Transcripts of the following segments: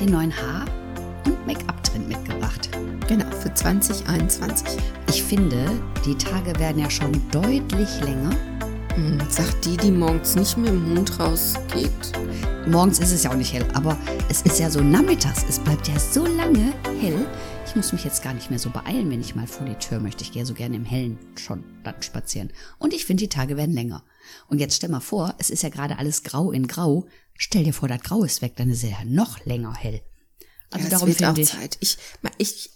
den neuen Haar- und Make-up-Trend mitgebracht. Genau, für 2021. Ich finde, die Tage werden ja schon deutlich länger. Hm, sagt die, die morgens nicht mit dem Mund rausgeht. Morgens ist es ja auch nicht hell, aber es ist ja so nachmittags. Es bleibt ja so lange hell. Ich muss mich jetzt gar nicht mehr so beeilen, wenn ich mal vor die Tür möchte. Ich gehe so gerne im Hellen schon dann spazieren. Und ich finde, die Tage werden länger. Und jetzt stell mal vor, es ist ja gerade alles grau in grau. Stell dir vor, das Grau ist weg, dann ist es ja noch länger hell. Also ja, darum finde ich, Zeit. ich, ich,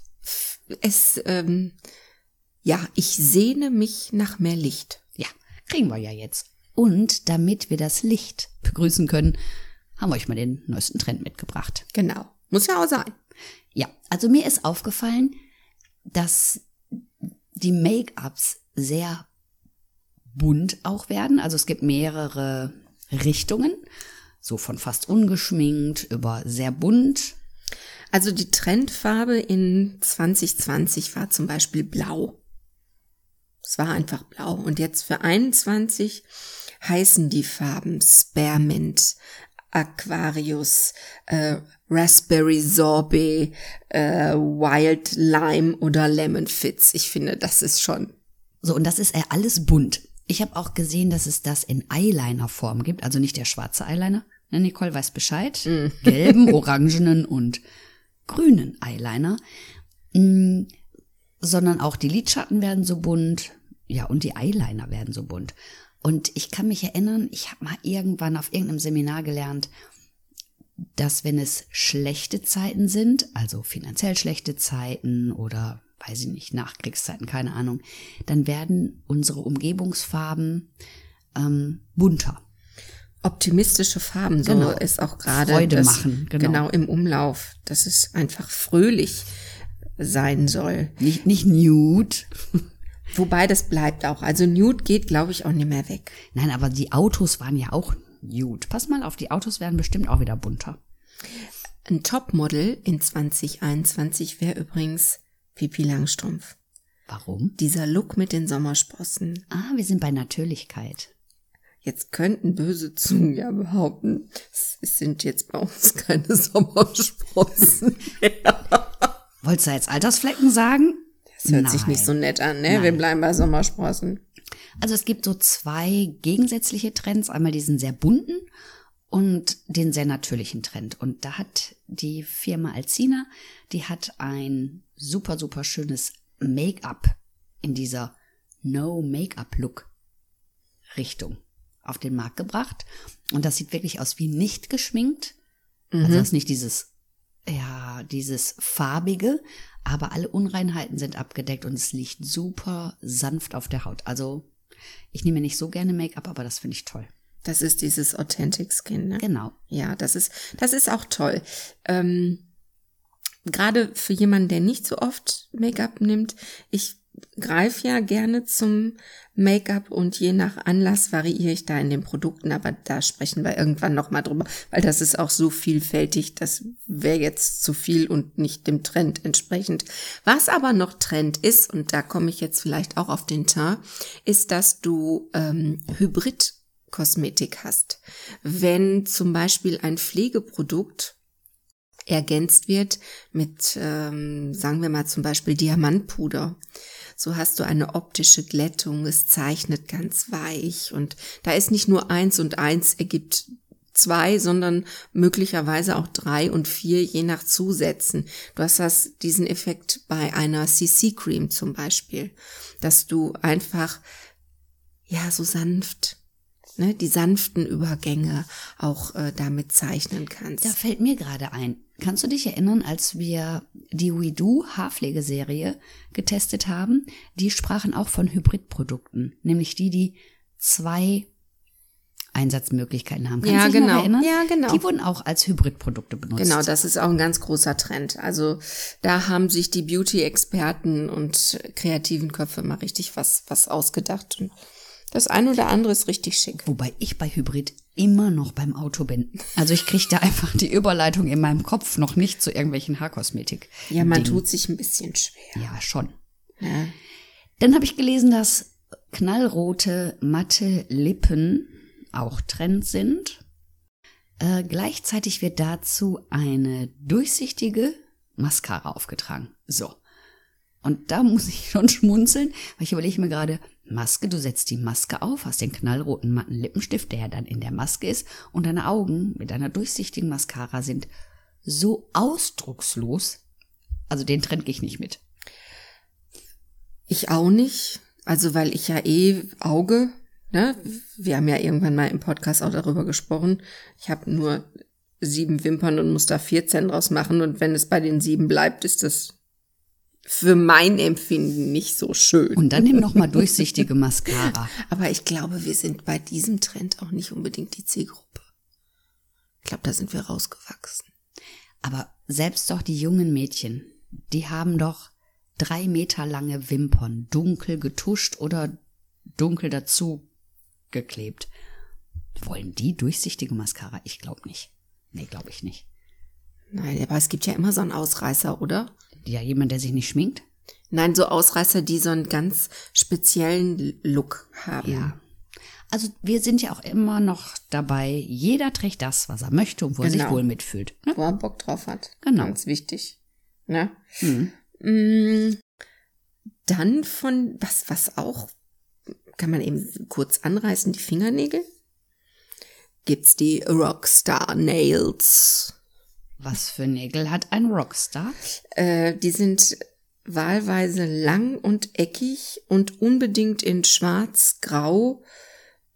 es, ähm, ja, ich sehne mich nach mehr Licht. Ja, kriegen wir ja jetzt. Und damit wir das Licht begrüßen können, haben wir euch mal den neuesten Trend mitgebracht. Genau. Muss ja auch sein. Ja, also mir ist aufgefallen, dass die Make-ups sehr bunt auch werden. Also es gibt mehrere Richtungen, so von fast ungeschminkt über sehr bunt. Also die Trendfarbe in 2020 war zum Beispiel blau. Es war einfach blau. Und jetzt für 21 heißen die Farben Spearmint, Aquarius, äh, Raspberry Sorbet, äh, Wild Lime oder Lemon Fits. Ich finde, das ist schon. So, und das ist ja alles bunt. Ich habe auch gesehen, dass es das in Eyeliner-Form gibt, also nicht der schwarze Eyeliner. Ne, Nicole weiß Bescheid. Mm. Gelben, orangenen und grünen Eyeliner. Mm, sondern auch die Lidschatten werden so bunt. Ja, und die Eyeliner werden so bunt. Und ich kann mich erinnern, ich habe mal irgendwann auf irgendeinem Seminar gelernt, dass wenn es schlechte Zeiten sind, also finanziell schlechte Zeiten oder weiß ich nicht, Nachkriegszeiten, keine Ahnung, dann werden unsere Umgebungsfarben ähm, bunter. Optimistische Farben, so genau. ist auch gerade Freude das, machen, genau. genau im Umlauf, dass es einfach fröhlich sein soll. Nicht, nicht nude. Wobei das bleibt auch. Also nude geht, glaube ich, auch nicht mehr weg. Nein, aber die Autos waren ja auch nude. Pass mal auf, die Autos werden bestimmt auch wieder bunter. Ein Topmodel in 2021 wäre übrigens Pipi Langstrumpf. Warum? Dieser Look mit den Sommersprossen. Ah, wir sind bei Natürlichkeit. Jetzt könnten böse Zungen ja behaupten, es sind jetzt bei uns keine Sommersprossen Wolltest du jetzt Altersflecken sagen? Das hört Nein. sich nicht so nett an, ne? Nein. Wir bleiben bei Sommersprossen. Also es gibt so zwei gegensätzliche Trends. Einmal diesen sehr bunten und den sehr natürlichen Trend. Und da hat die Firma Alcina, die hat ein super, super schönes Make-up in dieser No-Make-up-Look Richtung auf den Markt gebracht. Und das sieht wirklich aus wie nicht geschminkt. Also mhm. Also das ist nicht dieses, ja, dieses farbige, aber alle Unreinheiten sind abgedeckt und es liegt super sanft auf der Haut. Also ich nehme nicht so gerne Make-up, aber das finde ich toll. Das ist dieses Authentic Skin, ne? Genau. Ja, das ist, das ist auch toll. Ähm, Gerade für jemanden, der nicht so oft Make-up nimmt, ich greife ja gerne zum Make-up und je nach Anlass variiere ich da in den Produkten, aber da sprechen wir irgendwann nochmal drüber, weil das ist auch so vielfältig, das wäre jetzt zu viel und nicht dem Trend entsprechend. Was aber noch Trend ist, und da komme ich jetzt vielleicht auch auf den Teint, ist, dass du ähm, Hybrid Kosmetik hast. Wenn zum Beispiel ein Pflegeprodukt ergänzt wird mit, ähm, sagen wir mal zum Beispiel Diamantpuder. So hast du eine optische Glättung, es zeichnet ganz weich und da ist nicht nur eins und eins ergibt zwei, sondern möglicherweise auch drei und vier, je nach Zusätzen. Du hast das, diesen Effekt bei einer CC-Cream zum Beispiel, dass du einfach, ja, so sanft ne, die sanften Übergänge auch äh, damit zeichnen kannst. Da fällt mir gerade ein. Kannst du dich erinnern, als wir die WeDo Haarpflegeserie getestet haben? Die sprachen auch von Hybridprodukten, nämlich die, die zwei Einsatzmöglichkeiten haben. Kannst Ja, du dich genau. erinnern? Ja, genau. Die wurden auch als Hybridprodukte benutzt. Genau, das ist auch ein ganz großer Trend. Also da haben sich die Beauty-Experten und kreativen Köpfe mal richtig was, was ausgedacht. Und das eine oder andere ist richtig schick. Wobei ich bei Hybrid immer noch beim Auto bin. Also ich kriege da einfach die Überleitung in meinem Kopf noch nicht zu irgendwelchen Haarkosmetik. Ja, man tut sich ein bisschen schwer. Ja, schon. Ja. Dann habe ich gelesen, dass knallrote, matte Lippen auch Trend sind. Äh, gleichzeitig wird dazu eine durchsichtige Mascara aufgetragen. So. Und da muss ich schon schmunzeln, weil ich überlege mir gerade, Maske, du setzt die Maske auf, hast den knallroten matten Lippenstift, der ja dann in der Maske ist, und deine Augen mit einer durchsichtigen Mascara sind so ausdruckslos. Also den Trend gehe ich nicht mit. Ich auch nicht. Also, weil ich ja eh Auge, ne? Wir haben ja irgendwann mal im Podcast auch darüber gesprochen. Ich habe nur sieben Wimpern und muss da 14 draus machen. Und wenn es bei den sieben bleibt, ist das für mein Empfinden nicht so schön. Und dann nimm noch mal durchsichtige Mascara. Aber ich glaube, wir sind bei diesem Trend auch nicht unbedingt die Zielgruppe. Ich glaube, da sind wir rausgewachsen. Aber selbst doch die jungen Mädchen, die haben doch drei Meter lange Wimpern, dunkel getuscht oder dunkel dazu geklebt. Wollen die durchsichtige Mascara? Ich glaube nicht. Nee, glaube ich nicht. Nein, aber es gibt ja immer so einen Ausreißer, oder? Ja, jemand, der sich nicht schminkt? Nein, so Ausreißer, die so einen ganz speziellen Look haben. Ja. Also wir sind ja auch immer noch dabei, jeder trägt das, was er möchte und wo er sich Genau. wohl mitfühlt. Ne? Wo er Bock drauf hat. Genau. Ganz wichtig. Ne? Mhm. Mm, Dann von, was, was auch, kann man eben kurz anreißen, die Fingernägel. Gibt's die Rockstar Nails. Was für Nägel hat ein Rockstar? Äh, die sind wahlweise lang und eckig und unbedingt in schwarz, grau,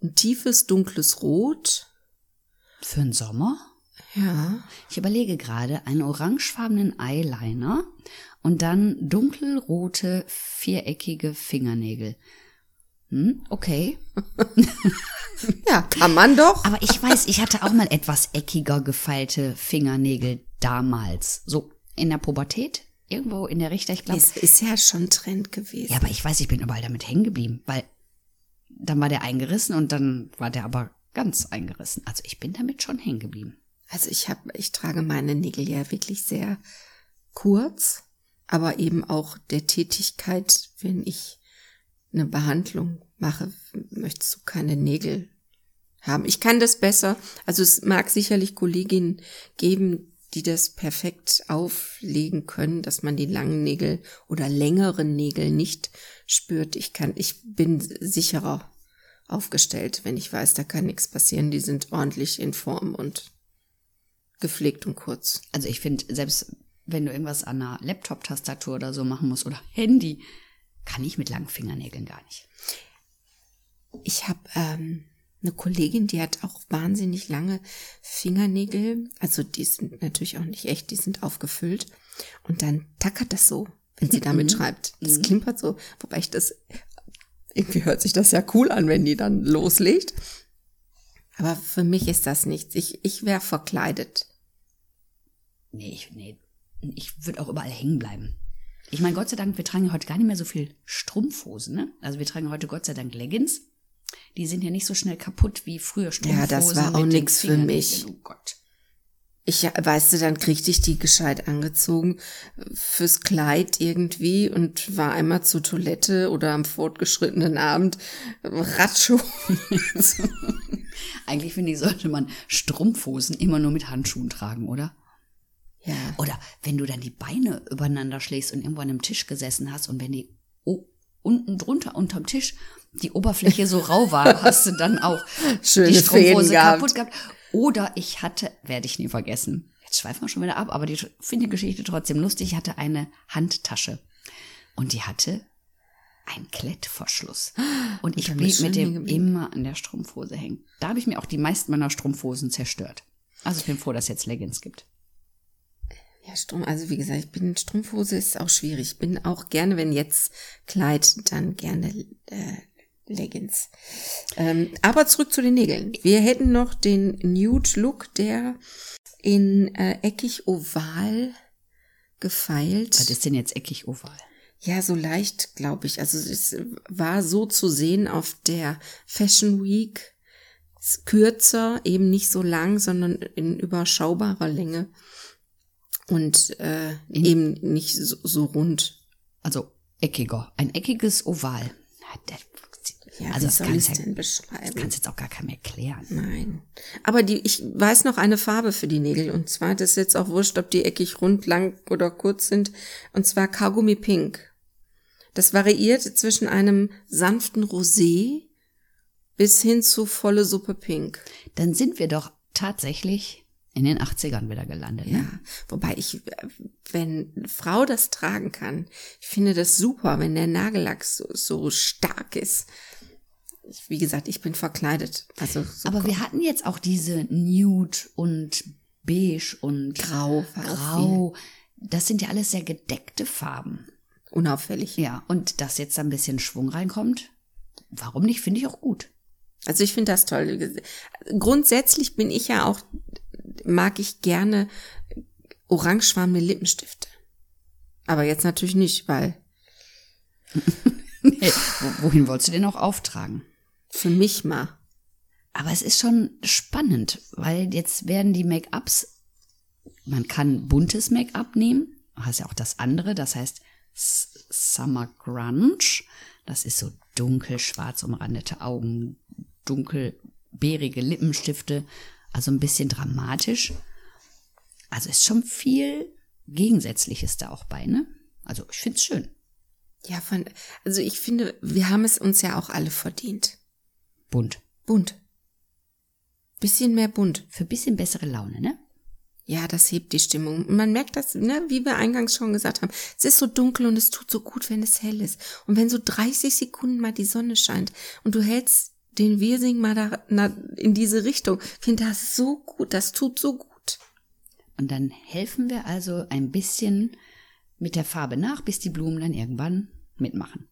ein tiefes dunkles Rot. Für den Sommer? Ja. Ich überlege gerade einen orangefarbenen Eyeliner und dann dunkelrote, viereckige Fingernägel. Hm, okay. Ja, kann man doch. Aber ich weiß, ich hatte auch mal etwas eckiger gefeilte Fingernägel damals. So in der Pubertät, irgendwo in der Richter, ich glaube. Es ist ja schon Trend gewesen. Ja, aber ich weiß, ich bin überall damit hängen geblieben, weil dann war der eingerissen und dann war der aber ganz eingerissen. Also ich bin damit schon hängen geblieben. Also ich habe, ich trage meine Nägel ja wirklich sehr kurz, aber eben auch der Tätigkeit, wenn ich eine Behandlung mache, möchtest du keine Nägel haben. Ich kann das besser. Also es mag sicherlich Kolleginnen geben, die das perfekt auflegen können, dass man die langen Nägel oder längeren Nägel nicht spürt. Ich kann, ich bin sicherer aufgestellt, wenn ich weiß, da kann nichts passieren. Die sind ordentlich in Form und gepflegt und kurz. Also ich finde, selbst wenn du irgendwas an einer Laptop-Tastatur oder so machen musst oder Handy, kann ich mit langen Fingernägeln gar nicht. Ich habe ähm, eine Kollegin, die hat auch wahnsinnig lange Fingernägel. Also die sind natürlich auch nicht echt, die sind aufgefüllt. Und dann tackert das so, wenn sie damit schreibt. Das klimpert so. Wobei ich das, irgendwie hört sich das ja cool an, wenn die dann loslegt. Aber für mich ist das nichts. Ich, ich wäre verkleidet. Nee, ich, nee, ich würde auch überall hängen bleiben. Ich meine, Gott sei Dank, wir tragen heute gar nicht mehr so viel Strumpfhosen, ne? Also wir tragen heute Gott sei Dank Leggings. Die sind ja nicht so schnell kaputt wie früher Strumpfhosen. Ja, das war auch nix für mich. Oh Gott. Ich, weißt du, dann kriegte ich die gescheit angezogen fürs Kleid irgendwie und war einmal zur Toilette oder am fortgeschrittenen Abend Ratschuh. Eigentlich finde ich, sollte man Strumpfhosen immer nur mit Handschuhen tragen, oder? Ja. Oder wenn du dann die Beine übereinander schlägst und irgendwo an einem Tisch gesessen hast und wenn die o- unten drunter unterm Tisch die Oberfläche so rau war, hast du dann auch Schöne die Strumpfhose gehabt. kaputt gehabt. Oder ich hatte, werde ich nie vergessen, jetzt schweifen wir schon wieder ab, aber ich finde die Geschichte trotzdem lustig, ich hatte eine Handtasche und die hatte einen Klettverschluss. Und ich blieb mit dem geblieben. immer an der Strumpfhose hängen. Da habe ich mir auch die meisten meiner Strumpfhosen zerstört. Also ich bin froh, dass es jetzt Leggings gibt. Ja, Strumpf, also wie gesagt, ich bin Strumpfhose ist auch schwierig. Ich bin auch gerne, wenn jetzt Kleid, dann gerne äh, Leggings. Ähm, aber zurück zu den Nägeln. Wir hätten noch den Nude Look, der in äh, eckig oval gefeilt. Was ist denn jetzt eckig oval? Ja, so leicht, glaube ich. Also es war so zu sehen auf der Fashion Week. Kürzer, eben nicht so lang, sondern in überschaubarer Länge. Und äh, eben nicht so, so rund. Also eckiger. Ein eckiges Oval. Ja, also das soll kannst ich's ja- denn Das beschreiben? kannst jetzt auch gar keinem erklären. Nein. Aber die, ich weiß noch eine Farbe für die Nägel. Und zwar, das ist jetzt auch wurscht, ob die eckig, rund, lang oder kurz sind. Und zwar Kaugummi Pink. Das variiert zwischen einem sanften Rosé bis hin zu volle Suppe Pink. Dann sind wir doch tatsächlich in den 80ern wieder gelandet. Ja. Ne? Wobei ich, wenn eine Frau das tragen kann, ich finde das super, wenn der Nagellack so, so stark ist. Ich, wie gesagt, ich bin verkleidet. Also so Aber wir hatten jetzt auch diese Nude und Beige und grau, Grau. Das sind ja alles sehr gedeckte Farben. unauffällig. Ja, und dass jetzt da ein bisschen Schwung reinkommt, warum nicht, finde ich auch gut. Also ich finde das toll. Grundsätzlich bin ich ja auch, mag ich gerne orangefarbene Lippenstifte. Aber jetzt natürlich nicht, weil wo- wohin wolltest du den auch auftragen? für mich mal. Aber es ist schon spannend, weil jetzt werden die Make-ups, man kann buntes Make-up nehmen, hast ja auch das andere, das heißt Summer Grunge, das ist so dunkel schwarz umrandete Augen, dunkel beerige Lippenstifte, also ein bisschen dramatisch. Also ist schon viel Gegensätzliches da auch bei, ne? Also ich find's schön. Ja, von, also ich finde, wir haben es uns ja auch alle verdient. Bunt. Bunt. Bisschen mehr bunt. Für bisschen bessere Laune, ne? Ja, das hebt die Stimmung. Man merkt das, ne, wie wir eingangs schon gesagt haben. Es ist so dunkel und es tut so gut, wenn es hell ist. Und wenn so 30 Sekunden mal die Sonne scheint und du hältst den Wirsing mal da, na, in diese Richtung, finde das so gut. Das tut so gut. Und dann helfen wir also ein bisschen mit der Farbe nach, bis die Blumen dann irgendwann mitmachen.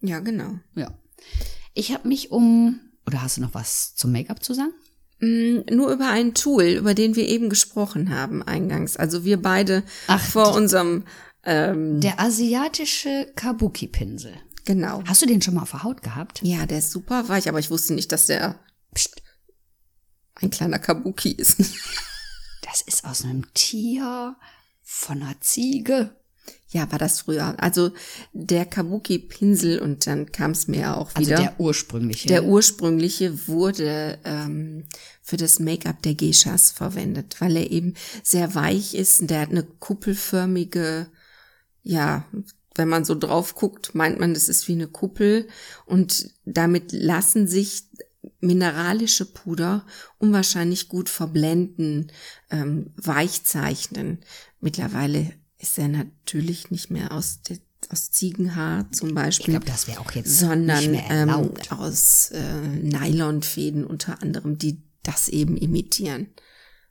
Ja, genau. Ja. Ich habe mich um, oder hast du noch was zum Make-up zu sagen? Mm, Nur über ein Tool, über den wir eben gesprochen haben eingangs. Also wir beide Ach, vor unserem, ähm, Der asiatische Kabuki-Pinsel. Genau. Hast du den schon mal auf der Haut gehabt? Ja, der ist super weich, aber ich wusste nicht, dass der pst, ein kleiner Kabuki ist. Das ist aus einem Tier, von einer Ziege. Ja, war das früher. Also der Kabuki-Pinsel und dann kam es mir auch Also wieder. der ursprüngliche. Der ursprüngliche wurde ähm, für das Make-up der Geishas verwendet, weil er eben sehr weich ist. und Der hat eine kuppelförmige, ja, wenn man so drauf guckt, meint man, das ist wie eine Kuppel. Und damit lassen sich mineralische Puder unwahrscheinlich gut verblenden, ähm, weich zeichnen. Mittlerweile ist er natürlich nicht mehr aus, der, aus Ziegenhaar zum ich Beispiel glaube, das wäre auch jetzt sondern ähm, aus äh, Nylonfäden unter anderem, die das eben imitieren.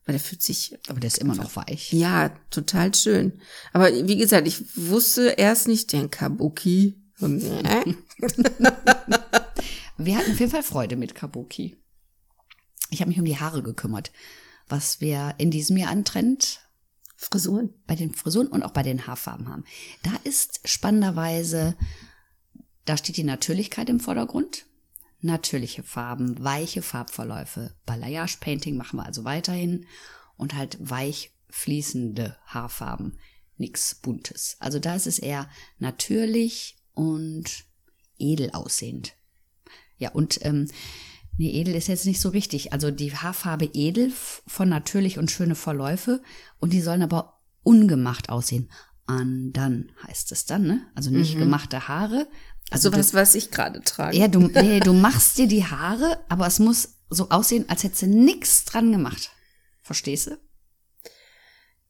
Weil der fühlt sich Aber der ist immer noch weich. ja total schön. Aber wie gesagt, ich wusste erst nicht den Kabuki. Wir hatten auf jeden Fall Freude mit Kabuki. Ich habe mich um die Haare gekümmert. Was wir in diesem Jahr an Trend Frisuren. bei den Frisuren und auch bei den Haarfarben haben. Da ist spannenderweise, da steht die Natürlichkeit im Vordergrund. Natürliche Farben, weiche Farbverläufe. Balayage Painting machen wir also weiterhin und halt weich fließende Haarfarben. Nix Buntes. Also da ist es eher natürlich und edel aussehend. Ja, und ähm, nee, edel ist jetzt nicht so richtig. Also die Haarfarbe edel von natürlich und schöne Verläufe und die sollen aber ungemacht aussehen. Undone heißt es dann, ne? Also nicht gemachte Haare. Also du- was, was ich gerade trage. ja, du, nee, du machst dir die Haare, aber es muss so aussehen, als hättest du nix dran gemacht. Verstehst du?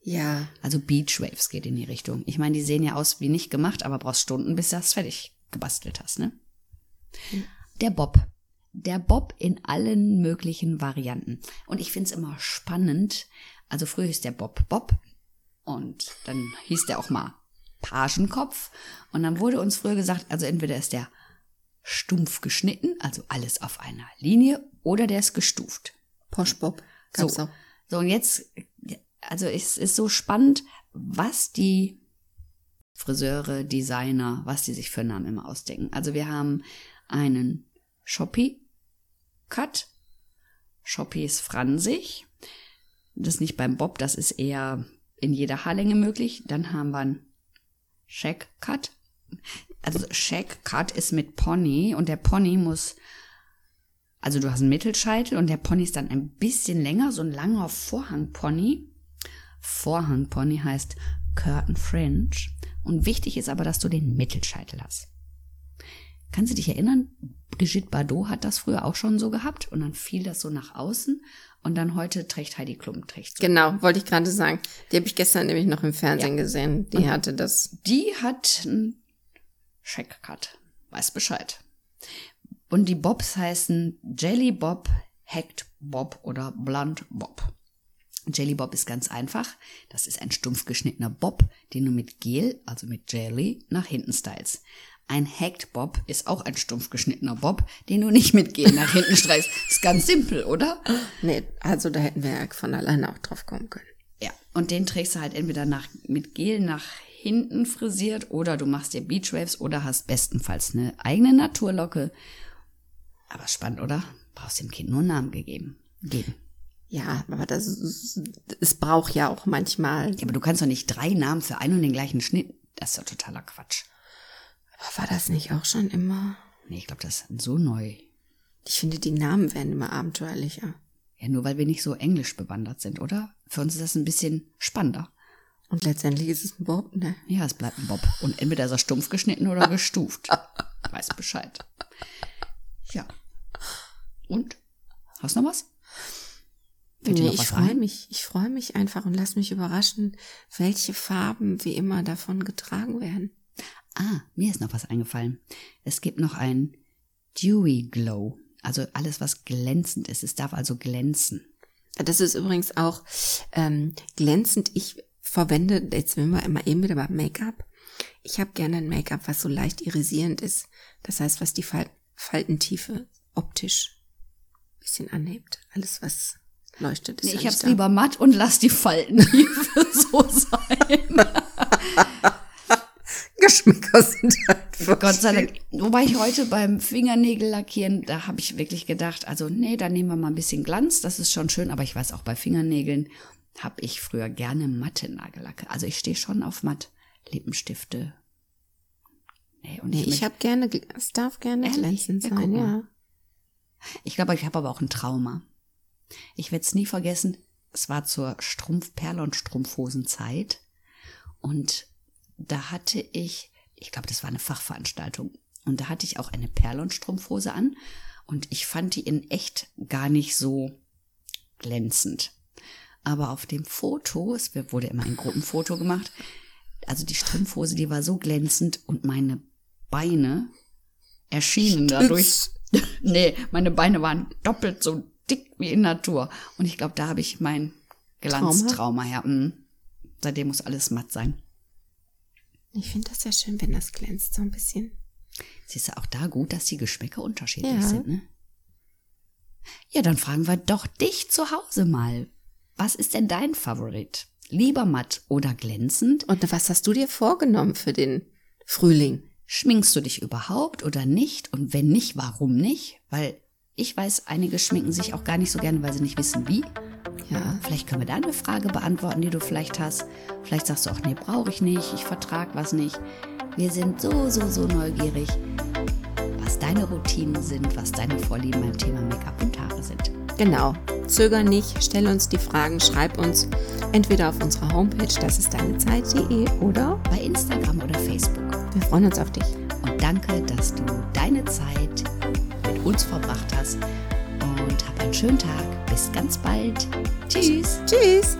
Ja, Also Beach Waves geht in die Richtung. Ich meine, die sehen ja aus wie nicht gemacht, aber brauchst Stunden, bis du das fertig gebastelt hast, ne? Der Bob. Der Bob in allen möglichen Varianten. Und ich find's immer spannend. Also früher hieß der Bob Bob und dann hieß der auch mal Pagenkopf. Und dann wurde uns früher gesagt, also entweder ist der stumpf geschnitten, also alles auf einer Linie, oder der ist gestuft. Posh Bob gab's So, auch. so und jetzt, also es ist so spannend, was die Friseure, Designer, was die sich für Namen immer ausdenken. Also wir haben einen Shoppy Cut. Shoppy ist fransig. Das ist nicht beim Bob, das ist eher in jeder Haarlänge möglich. Dann haben wir einen Shack Cut. Also Shack Cut ist mit Pony und der Pony muss also du hast einen Mittelscheitel und der Pony ist dann ein bisschen länger, so ein langer Vorhangpony. Vorhangpony heißt Curtain Fringe. Und wichtig ist aber, dass du den Mittelscheitel hast. Kannst du dich erinnern? Brigitte Bardot hat das früher auch schon so gehabt und dann fiel das so nach außen und dann heute trägt Heidi Klum trägt Genau, wollte ich gerade sagen. Die habe ich gestern nämlich noch im Fernsehen gesehen. Die hatte das. Die hat einen Check-Cut. Weiß Bescheid. Und die Bobs heißen Jelly Bob, Hacked Bob oder Blunt Bob. Jelly Bob ist ganz einfach. Das ist ein stumpf geschnittener Bob, den du mit Gel, also mit Jelly, nach hinten stylst. Ein Hacked Bob ist auch ein stumpf geschnittener Bob, den du nicht mit Gel nach hinten streichst. Ist ganz simpel, oder? Nee, also da hätten wir ja von alleine auch drauf kommen können. Ja, und den trägst du halt entweder nach, mit Gel nach hinten frisiert oder du machst dir Beachwaves oder hast bestenfalls eine eigene Naturlocke. Aber spannend, oder? Brauchst dem Kind nur einen Namen gegeben. Geben. Ja, aber das es braucht ja auch manchmal. Ja, aber du kannst doch nicht drei Namen für einen und den gleichen Schnitt. Das ist doch totaler Quatsch. War das nicht auch schon immer? Nee, ich glaube, das ist so neu. Ich finde, die Namen werden immer abenteuerlicher. Ja, nur weil wir nicht so englisch bewandert sind, oder? Für uns ist das ein bisschen spannender. Und letztendlich ist es ein Bob, ne? Ja, es bleibt ein Bob. Und entweder ist er stumpf geschnitten oder gestuft. Weiß Bescheid. Ja. Und? Hast du noch was? Fällt Nee, noch ich was freue mich. Ich freue mich einfach und lass mich überraschen, welche Farben wie immer davon getragen werden. Ah, mir ist noch was eingefallen. Es gibt noch ein Dewy Glow. Also alles, was glänzend ist. Es darf also glänzen. Das ist übrigens auch ähm, glänzend. Ich verwende, jetzt sind wir immer eben wieder beim Make-up. Ich habe gerne ein Make-up, was so leicht irisierend ist. Das heißt, was die Fal Faltentiefe optisch ein bisschen anhebt. Alles, was leuchtet, ist Nee, ja ich hab's da. lieber matt und lass die Falten so sein. Geschmäcker sind halt Gott sei Dank. Wobei ich heute beim Fingernägel lackieren, da habe ich wirklich gedacht, also nee, da nehmen wir mal ein bisschen Glanz, das ist schon schön, aber ich weiß auch bei Fingernägeln habe ich früher gerne matte Nagellacke. Also ich stehe schon auf matt Lippenstifte. Nee, und Nee, ich habe gerne, es darf gerne Ehrlich? glänzend Ja, sein, mal. ja. Ich glaube, ich habe aber auch ein Trauma. Ich werde es nie vergessen. Es war zur Strumpf-Perle- und Strumpfhosenzeit. Und da hatte ich, ich glaube, das war eine Fachveranstaltung. Und da hatte ich auch eine Perle- und Strumpfhose an. Und ich fand die in echt gar nicht so glänzend. Aber auf dem Foto, es wurde immer ein Gruppenfoto gemacht, also die Strumpfhose, die war so glänzend und meine Beine erschienen dadurch. nee, meine Beine waren doppelt so dick wie in Natur. Und ich glaube, da habe ich mein Glanztrauma her. Mhm. Seitdem muss alles matt sein. Ich finde das ja schön, wenn das glänzt so ein bisschen. Siehst du auch da gut, dass die Geschmäcker unterschiedlich Ja. sind, ne? Ja, dann fragen wir doch dich zu Hause mal. Was ist denn dein Favorit? Lieber matt oder glänzend? Und was hast du dir vorgenommen für den Frühling? Schminkst du dich überhaupt oder nicht? Und wenn nicht, warum nicht? Weil ich weiß, einige schminken sich auch gar nicht so gerne, weil sie nicht wissen, wie. Ja, Vielleicht können wir da eine Frage beantworten, die du vielleicht hast. Vielleicht sagst du auch, nee, brauche ich nicht, ich vertrag was nicht. Wir sind so, so, so neugierig, was deine Routinen sind, was deine Vorlieben beim Thema Make-up und Haare sind. genau. Zöger nicht, stell uns die Fragen, schreib uns entweder auf unserer Homepage, das ist deine Zeit.de oder Bei Instagram oder Facebook. wir freuen uns auf dich. Und danke, dass du deine Zeit uns verbracht hast. Und hab einen schönen Tag. Bis ganz bald. Tschüss. Tschüss!